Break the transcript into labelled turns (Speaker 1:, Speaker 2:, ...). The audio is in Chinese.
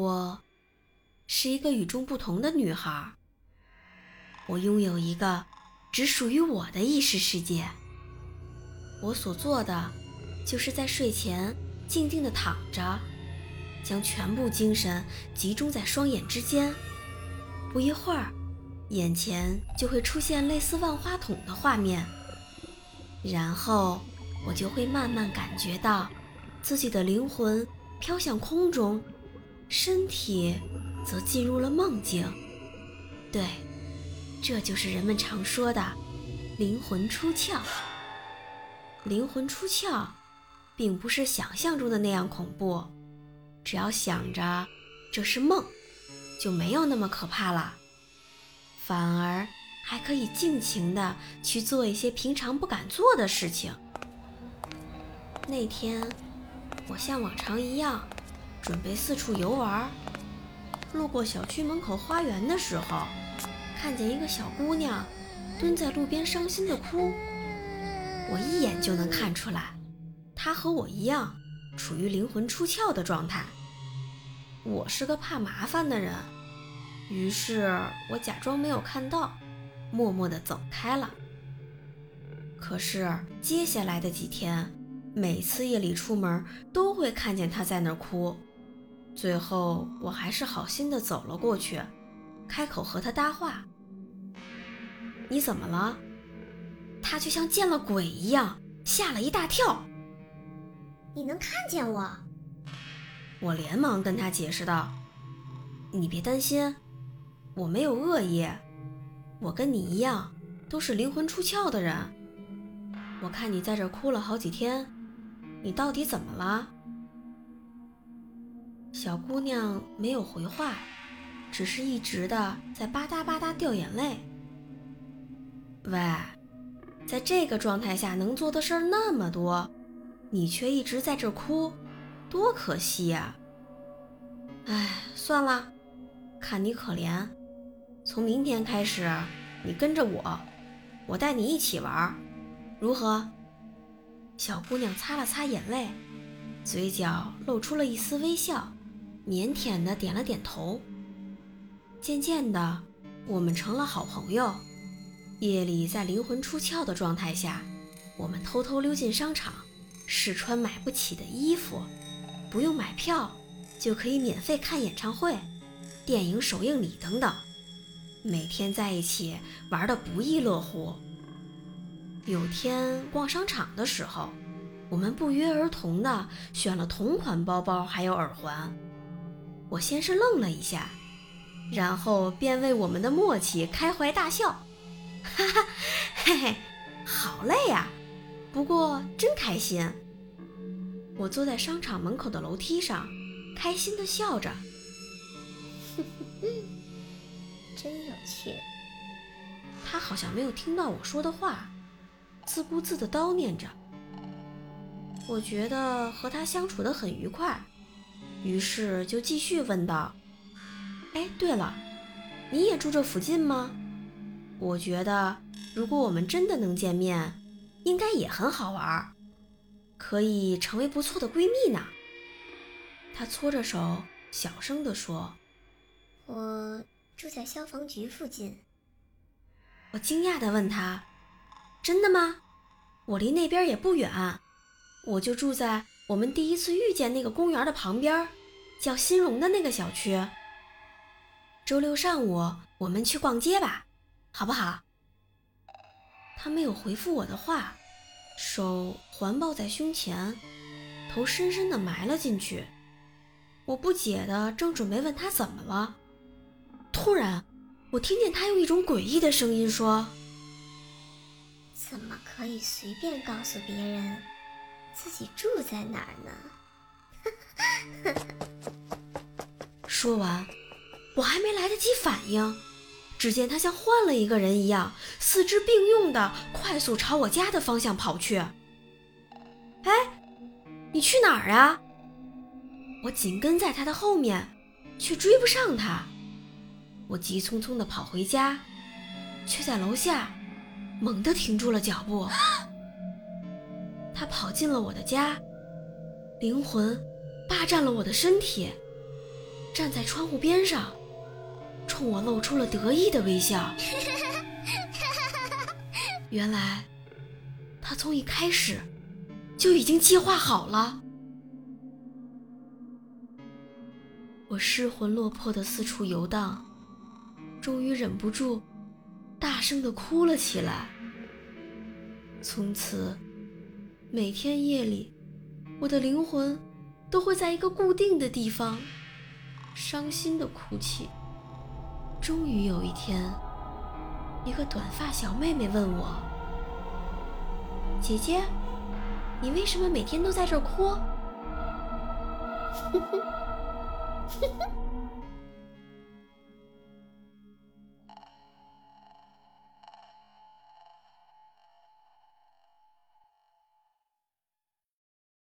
Speaker 1: 我是一个与众不同的女孩。我拥有一个只属于我的意识世界。我所做的，就是在睡前静静地躺着，将全部精神集中在双眼之间。不一会儿，眼前就会出现类似万花筒的画面，然后我就会慢慢感觉到自己的灵魂飘向空中。身体则进入了梦境，对，这就是人们常说的灵魂出窍。灵魂出窍，并不是想象中的那样恐怖，只要想着这是梦，就没有那么可怕了，反而还可以尽情的去做一些平常不敢做的事情。那天，我像往常一样。准备四处游玩，路过小区门口花园的时候，看见一个小姑娘蹲在路边伤心的哭。我一眼就能看出来，她和我一样处于灵魂出窍的状态。我是个怕麻烦的人，于是我假装没有看到，默默地走开了。可是接下来的几天，每次夜里出门都会看见她在那儿哭。最后，我还是好心的走了过去，开口和他搭话：“你怎么了？”他就像见了鬼一样，吓了一大跳。
Speaker 2: “你能看见我？”
Speaker 1: 我连忙跟他解释道：“你别担心，我没有恶意，我跟你一样，都是灵魂出窍的人。我看你在这哭了好几天，你到底怎么了？”小姑娘没有回话，只是一直的在吧嗒吧嗒掉眼泪。喂，在这个状态下能做的事儿那么多，你却一直在这哭，多可惜呀！哎，算了，看你可怜，从明天开始，你跟着我，我带你一起玩，如何？小姑娘擦了擦眼泪，嘴角露出了一丝微笑。腼腆的点了点头。渐渐的，我们成了好朋友。夜里在灵魂出窍的状态下，我们偷偷溜进商场，试穿买不起的衣服，不用买票就可以免费看演唱会、电影首映礼等等。每天在一起玩得不亦乐乎。有天逛商场的时候，我们不约而同的选了同款包包，还有耳环。我先是愣了一下，然后便为我们的默契开怀大笑，哈哈，嘿嘿，好累呀，不过真开心。我坐在商场门口的楼梯上，开心的笑着，
Speaker 2: 真有趣。
Speaker 1: 他好像没有听到我说的话，自顾自的叨念着。我觉得和他相处的很愉快。于是就继续问道：“哎，对了，你也住这附近吗？我觉得如果我们真的能见面，应该也很好玩，可以成为不错的闺蜜呢。”她搓着手，小声地说：“
Speaker 2: 我住在消防局附近。”
Speaker 1: 我惊讶地问她：“真的吗？我离那边也不远，我就住在……”我们第一次遇见那个公园的旁边，叫新荣的那个小区。周六上午我们去逛街吧，好不好？他没有回复我的话，手环抱在胸前，头深深的埋了进去。我不解的正准备问他怎么了，突然我听见他用一种诡异的声音说：“
Speaker 2: 怎么可以随便告诉别人？”自己住在哪儿
Speaker 1: 呢？说完，我还没来得及反应，只见他像换了一个人一样，四肢并用的快速朝我家的方向跑去。哎，你去哪儿啊？我紧跟在他的后面，却追不上他。我急匆匆地跑回家，却在楼下猛地停住了脚步。他跑进了我的家，灵魂霸占了我的身体，站在窗户边上，冲我露出了得意的微笑。原来，他从一开始就已经计划好了。我失魂落魄的四处游荡，终于忍不住大声的哭了起来。从此。每天夜里，我的灵魂都会在一个固定的地方伤心的哭泣。终于有一天，一个短发小妹妹问我：“姐姐，你为什么每天都在这儿哭？”